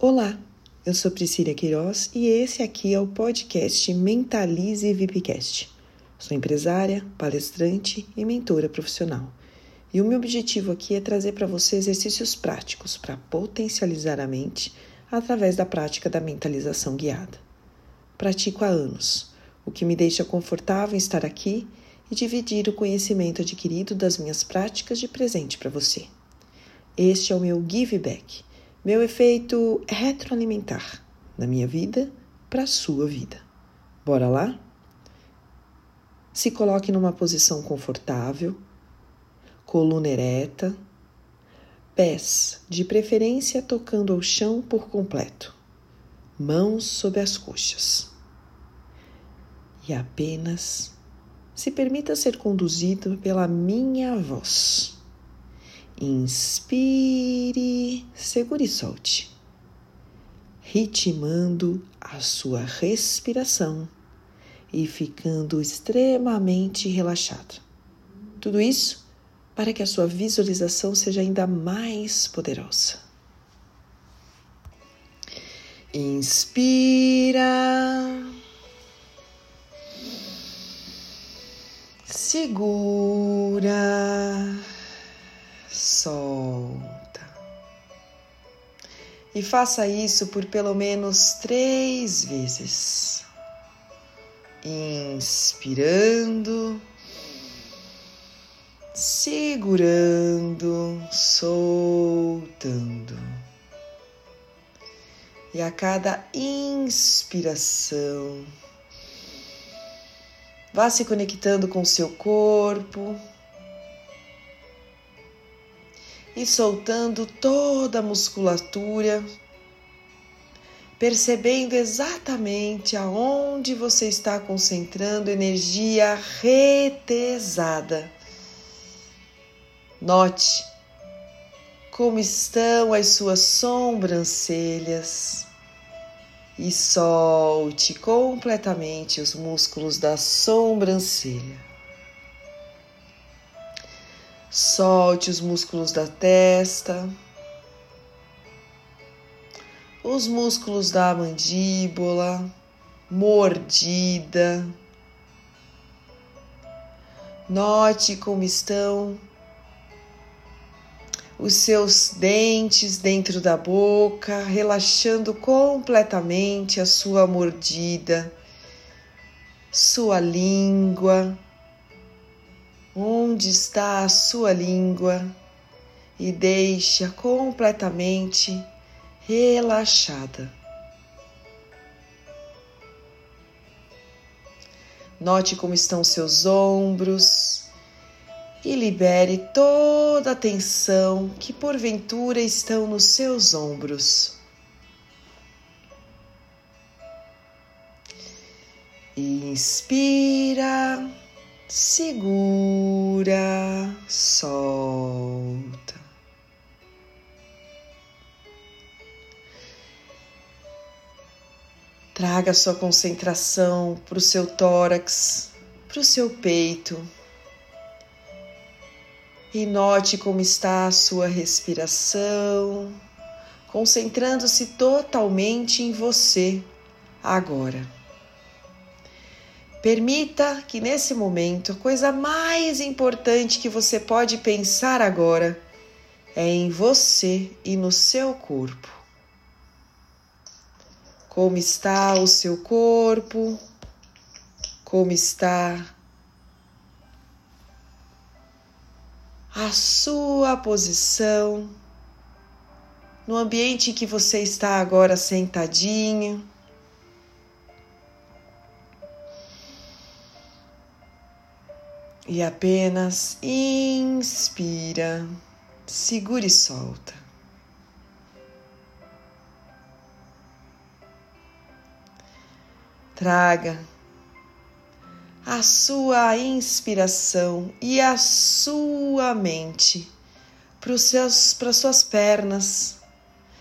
Olá, eu sou Priscila Queiroz e esse aqui é o podcast Mentalize VIPcast. Sou empresária, palestrante e mentora profissional. E o meu objetivo aqui é trazer para você exercícios práticos para potencializar a mente através da prática da mentalização guiada. Pratico há anos, o que me deixa confortável em estar aqui e dividir o conhecimento adquirido das minhas práticas de presente para você. Este é o meu give back, meu efeito retroalimentar na minha vida para a sua vida. Bora lá? Se coloque numa posição confortável, coluna ereta, pés de preferência tocando ao chão por completo, mãos sob as coxas. E apenas se permita ser conduzido pela minha voz. Inspire, segure e solte, ritmando a sua respiração e ficando extremamente relaxado. Tudo isso para que a sua visualização seja ainda mais poderosa. Inspira. Segura. Solta. E faça isso por pelo menos três vezes. Inspirando segurando, soltando. E a cada inspiração, vá se conectando com o seu corpo e soltando toda a musculatura, percebendo exatamente aonde você está concentrando energia retesada Note como estão as suas sobrancelhas e solte completamente os músculos da sobrancelha. Solte os músculos da testa, os músculos da mandíbula, mordida. Note como estão os seus dentes dentro da boca, relaxando completamente a sua mordida, sua língua. Onde está a sua língua? E deixa completamente relaxada. Note como estão seus ombros, e libere toda a tensão que porventura estão nos seus ombros. Inspira, segura, solta. Traga sua concentração para o seu tórax, para o seu peito e note como está a sua respiração, concentrando-se totalmente em você agora. Permita que nesse momento a coisa mais importante que você pode pensar agora é em você e no seu corpo. Como está o seu corpo? Como está a sua posição no ambiente em que você está agora sentadinho. E apenas inspira, segura e solta. Traga a sua inspiração e a sua mente para as suas pernas.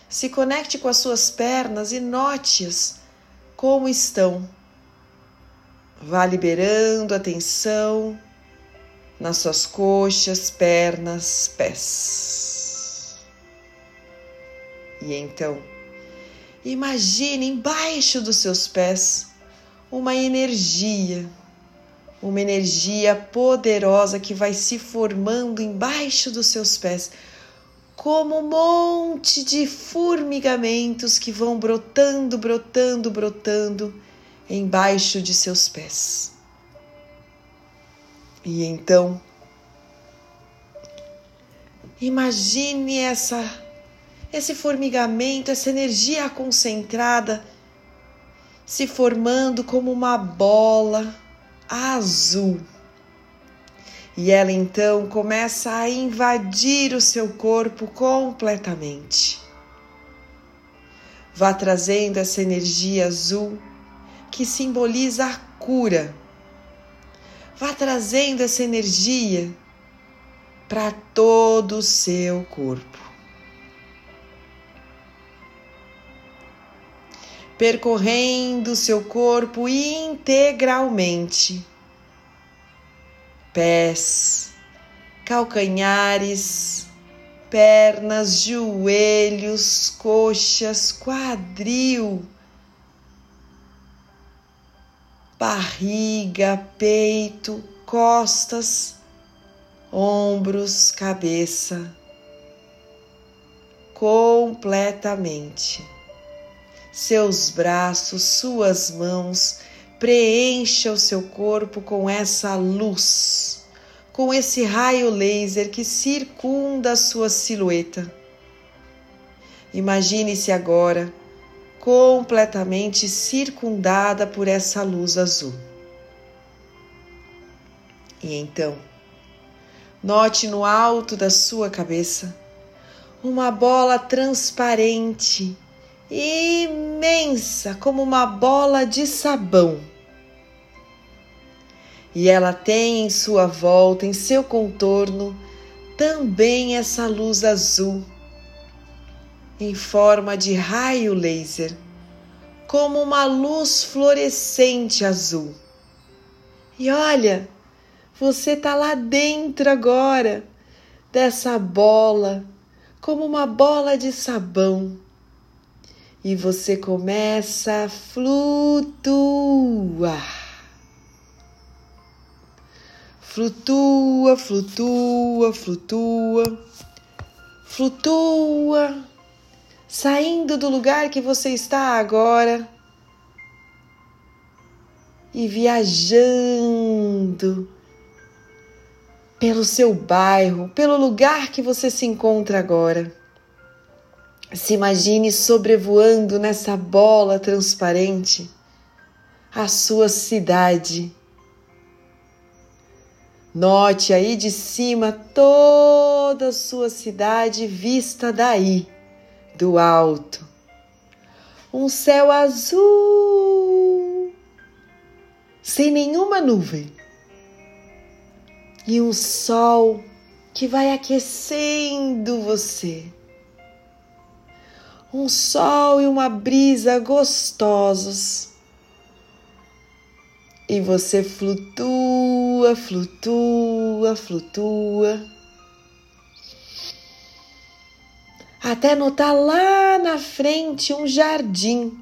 Se conecte com as suas pernas e note-as como estão. Vá liberando a tensão nas suas coxas, pernas, pés. E então, Imagine embaixo dos seus pés uma energia, uma energia poderosa que vai se formando embaixo dos seus pés, como um monte de formigamentos que vão brotando, brotando, brotando embaixo de seus pés. E então, imagine essa esse formigamento, essa energia concentrada se formando como uma bola azul. E ela então começa a invadir o seu corpo completamente. Vá trazendo essa energia azul que simboliza a cura. Vá trazendo essa energia para todo o seu corpo. percorrendo seu corpo integralmente. Pés, calcanhares, pernas, joelhos, coxas, quadril, barriga, peito, costas, ombros, cabeça, completamente seus braços, suas mãos, preencha o seu corpo com essa luz, com esse raio laser que circunda a sua silhueta. Imagine-se agora completamente circundada por essa luz azul. E então, note no alto da sua cabeça uma bola transparente imensa, como uma bola de sabão. E ela tem em sua volta, em seu contorno, também essa luz azul, em forma de raio laser, como uma luz fluorescente azul. E olha, você está lá dentro agora dessa bola, como uma bola de sabão e você começa a flutuar. Flutua, flutua, flutua, flutua, saindo do lugar que você está agora e viajando pelo seu bairro, pelo lugar que você se encontra agora. Se imagine sobrevoando nessa bola transparente a sua cidade. Note aí de cima toda a sua cidade vista daí, do alto. Um céu azul, sem nenhuma nuvem, e um sol que vai aquecendo você um sol e uma brisa gostosos. E você flutua, flutua, flutua. Até notar lá na frente um jardim.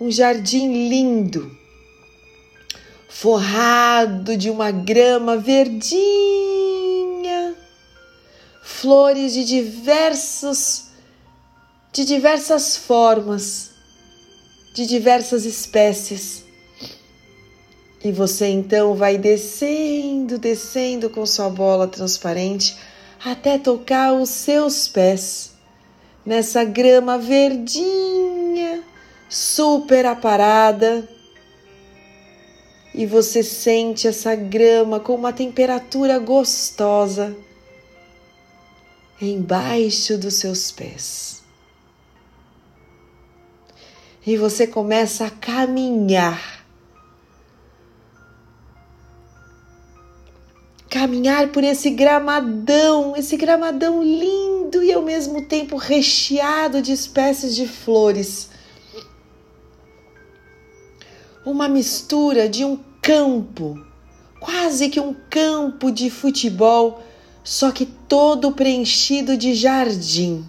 Um jardim lindo, forrado de uma grama verdinha, flores de diversos de diversas formas, de diversas espécies. E você então vai descendo, descendo com sua bola transparente até tocar os seus pés nessa grama verdinha, super aparada. E você sente essa grama com uma temperatura gostosa embaixo dos seus pés e você começa a caminhar. Caminhar por esse gramadão, esse gramadão lindo e ao mesmo tempo recheado de espécies de flores. Uma mistura de um campo, quase que um campo de futebol, só que todo preenchido de jardim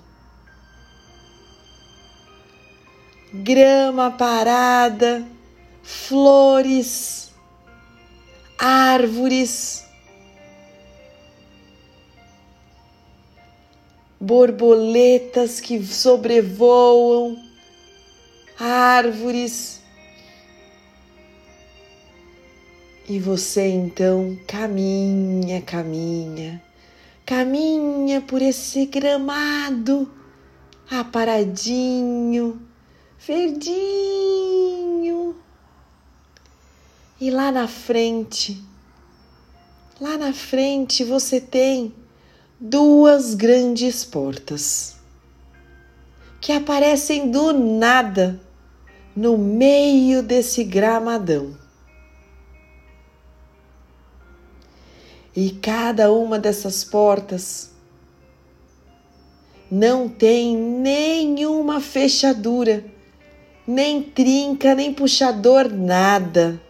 grama parada, flores, árvores, borboletas que sobrevoam, árvores. E você então caminha, caminha, caminha por esse gramado aparadinho, verdinho. E lá na frente, lá na frente você tem duas grandes portas que aparecem do nada no meio desse gramadão. E cada uma dessas portas não tem nenhuma fechadura, nem trinca, nem puxador, nada.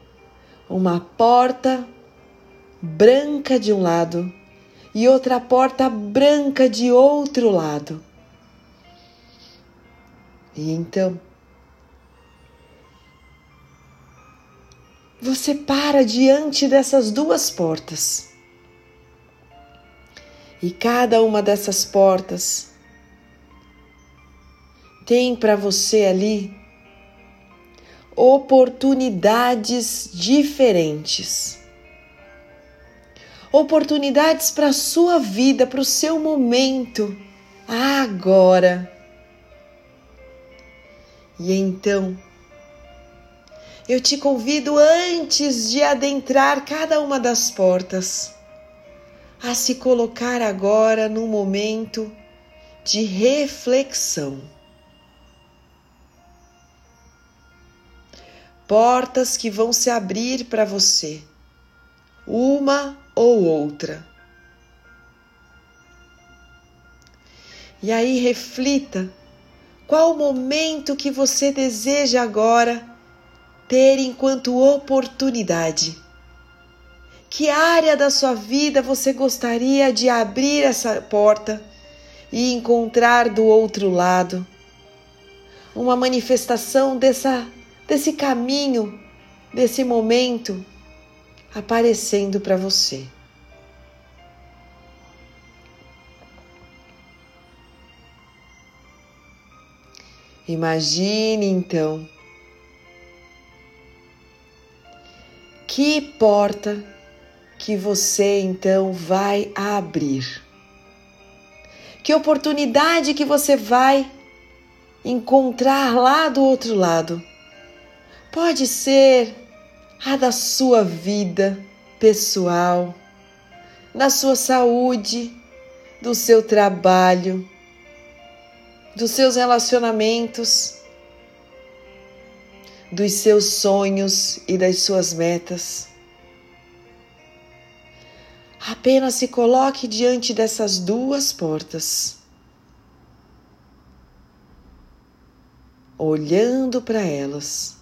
Uma porta branca de um lado e outra porta branca de outro lado. E então você para diante dessas duas portas. E cada uma dessas portas tem para você ali oportunidades diferentes. Oportunidades para a sua vida, para o seu momento, agora. E então, eu te convido antes de adentrar cada uma das portas a se colocar agora no momento de reflexão. portas que vão se abrir para você, uma ou outra. E aí reflita qual o momento que você deseja agora ter enquanto oportunidade. Que área da sua vida você gostaria de abrir essa porta e encontrar do outro lado? Uma manifestação dessa desse caminho, desse momento aparecendo para você. Imagine então que porta que você então vai abrir. Que oportunidade que você vai encontrar lá do outro lado Pode ser a da sua vida pessoal, da sua saúde, do seu trabalho, dos seus relacionamentos, dos seus sonhos e das suas metas. Apenas se coloque diante dessas duas portas, olhando para elas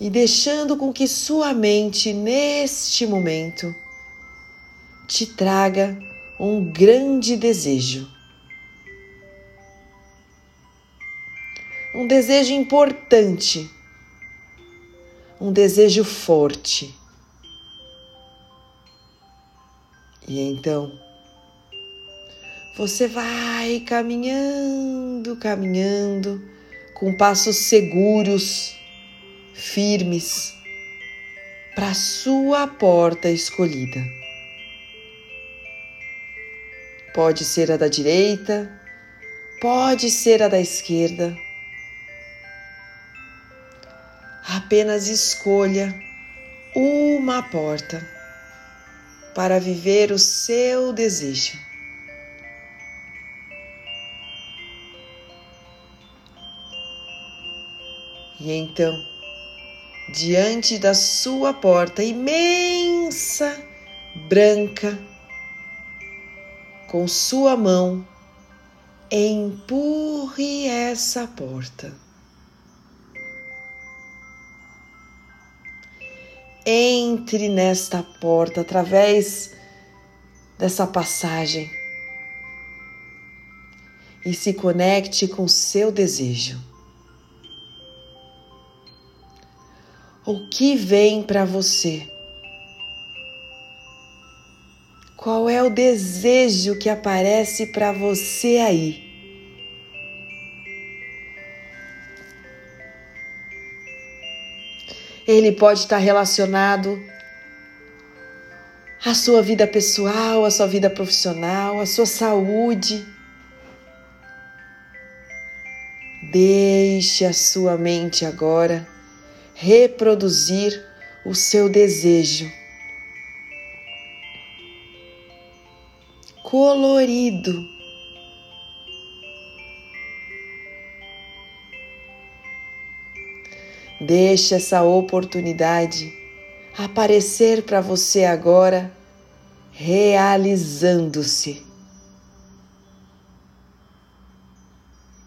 e deixando com que sua mente, neste momento, te traga um grande desejo. Um desejo importante, um desejo forte. E então, você vai caminhando, caminhando, com passos seguros firmes para a sua porta escolhida. Pode ser a da direita, pode ser a da esquerda. Apenas escolha uma porta para viver o seu desejo. E então, diante da sua porta imensa, branca, com sua mão, empurre essa porta. Entre nesta porta através dessa passagem e se conecte com seu desejo. O que vem para você? Qual é o desejo que aparece para você aí? Ele pode estar relacionado à sua vida pessoal, à sua vida profissional, à sua saúde. Deixe a sua mente agora reproduzir o seu desejo. Colorido. Deixe essa oportunidade aparecer para você agora, realizando-se.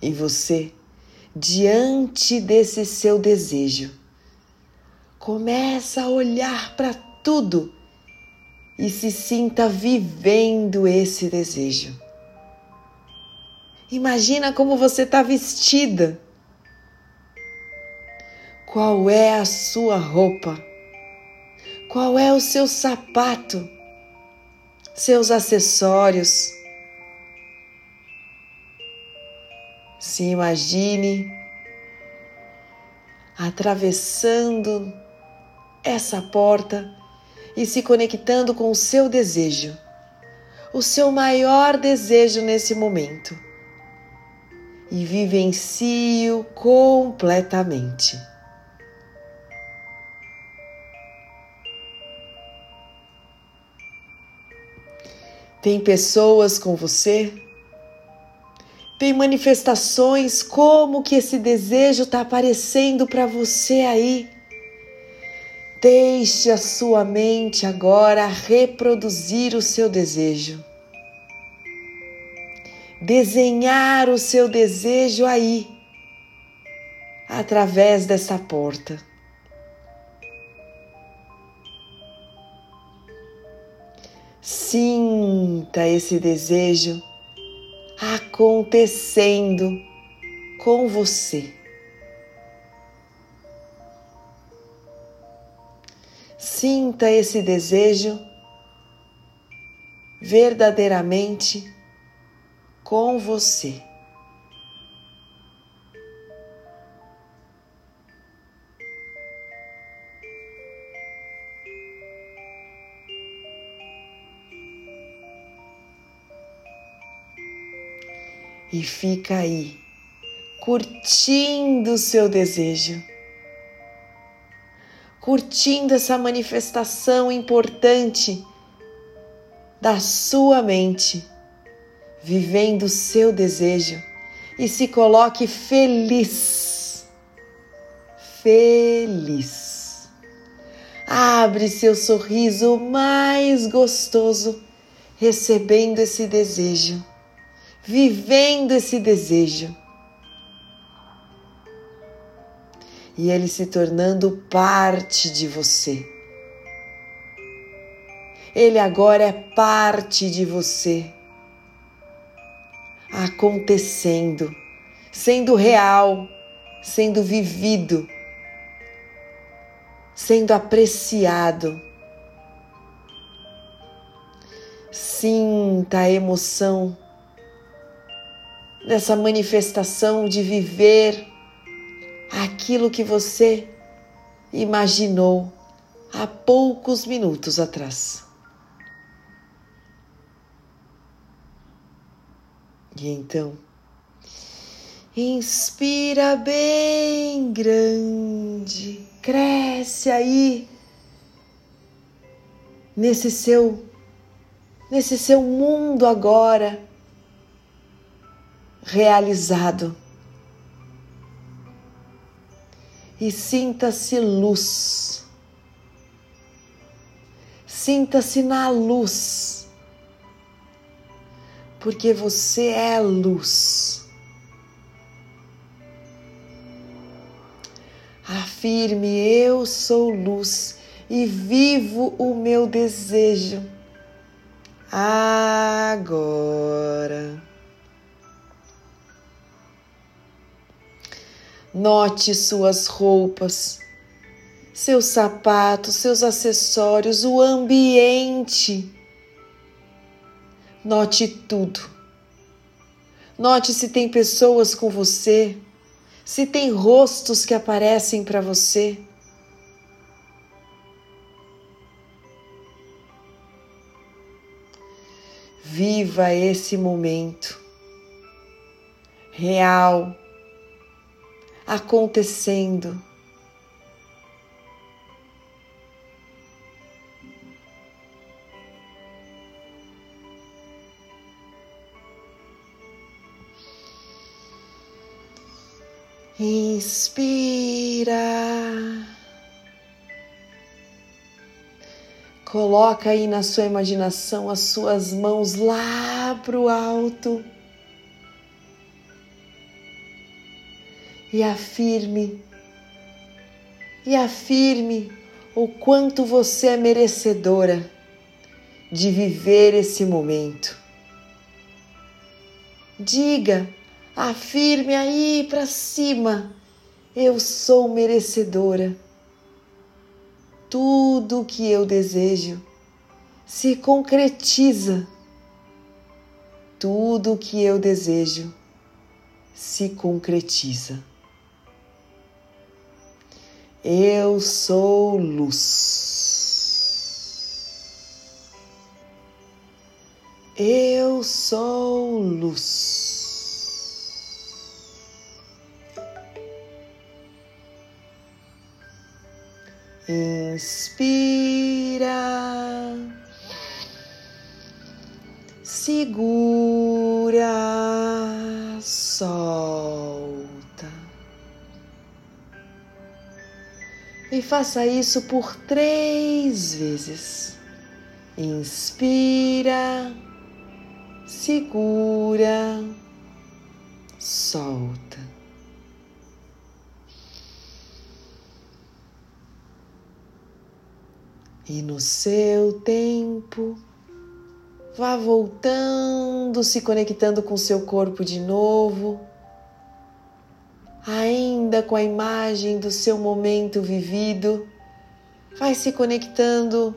E você, diante desse seu desejo, começa a olhar para tudo e se sinta vivendo esse desejo. Imagina como você está vestida. Qual é a sua roupa? Qual é o seu sapato? Seus acessórios? Se imagine atravessando essa porta e se conectando com o seu desejo, o seu maior desejo nesse momento, e vivencie-o completamente. Tem pessoas com você? Tem manifestações como que esse desejo está aparecendo para você aí? Deixe a sua mente agora reproduzir o seu desejo. Desenhar o seu desejo aí, através dessa porta. Sinta esse desejo acontecendo com você. Sinta esse desejo verdadeiramente com você. e fica aí, curtindo o seu desejo, curtindo essa manifestação importante da sua mente, vivendo o seu desejo e se coloque feliz. Feliz. Abre seu sorriso mais gostoso, recebendo esse desejo vivendo esse desejo. E ele se tornando parte de você. Ele agora é parte de você, acontecendo, sendo real, sendo vivido, sendo apreciado. Sinta a emoção dessa manifestação de viver aquilo que você imaginou há poucos minutos atrás. E então, inspira bem grande, cresce aí nesse seu nesse seu mundo agora realizado. E sinta-se luz. Sinta-se na luz. Porque você é luz. Afirme: Eu sou luz e vivo o meu desejo. Agora. Note suas roupas, seus sapatos, seus acessórios, o ambiente. Note tudo. Note se tem pessoas com você, se tem rostos que aparecem para você. Viva esse momento real acontecendo. Inspira. Coloca aí na sua imaginação as suas mãos lá para o alto. E afirme, e afirme o quanto você é merecedora de viver esse momento. Diga, afirme aí para cima: eu sou merecedora tudo o que eu desejo se concretiza. Tudo o que eu desejo se concretiza. Eu sou luz. Eu sou luz. Inspira, segura, solta. E faça isso por três vezes. Inspira, segura, solta. E no seu tempo, vá voltando, se conectando com seu corpo de novo, ainda com a imagem do seu momento vivido. Vai se conectando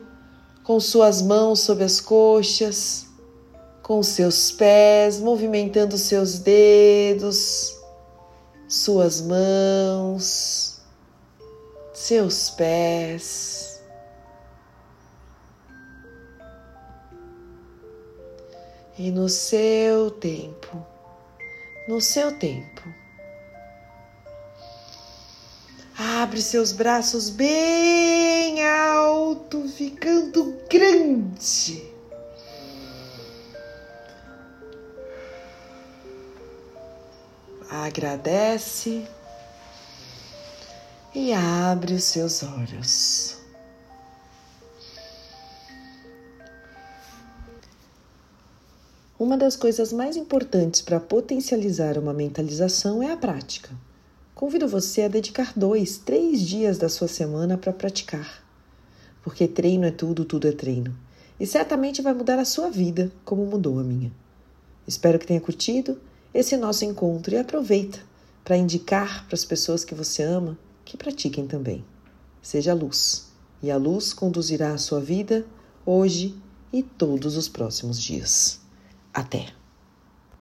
com suas mãos sob as coxas, com seus pés, movimentando seus dedos, suas mãos, seus pés. e no seu tempo, no seu tempo. Abre seus braços bem alto, ficando grande. Agradece e abre os seus olhos. Uma das coisas mais importantes para potencializar uma mentalização é a prática. Convido você a dedicar dois, três dias da sua semana para praticar. Porque treino é tudo, tudo é treino. E certamente vai mudar a sua vida, como mudou a minha. Espero que tenha curtido esse nosso encontro e aproveita para indicar para as pessoas que você ama que pratiquem também. Seja luz, e a luz conduzirá a sua vida hoje e todos os próximos dias. Até!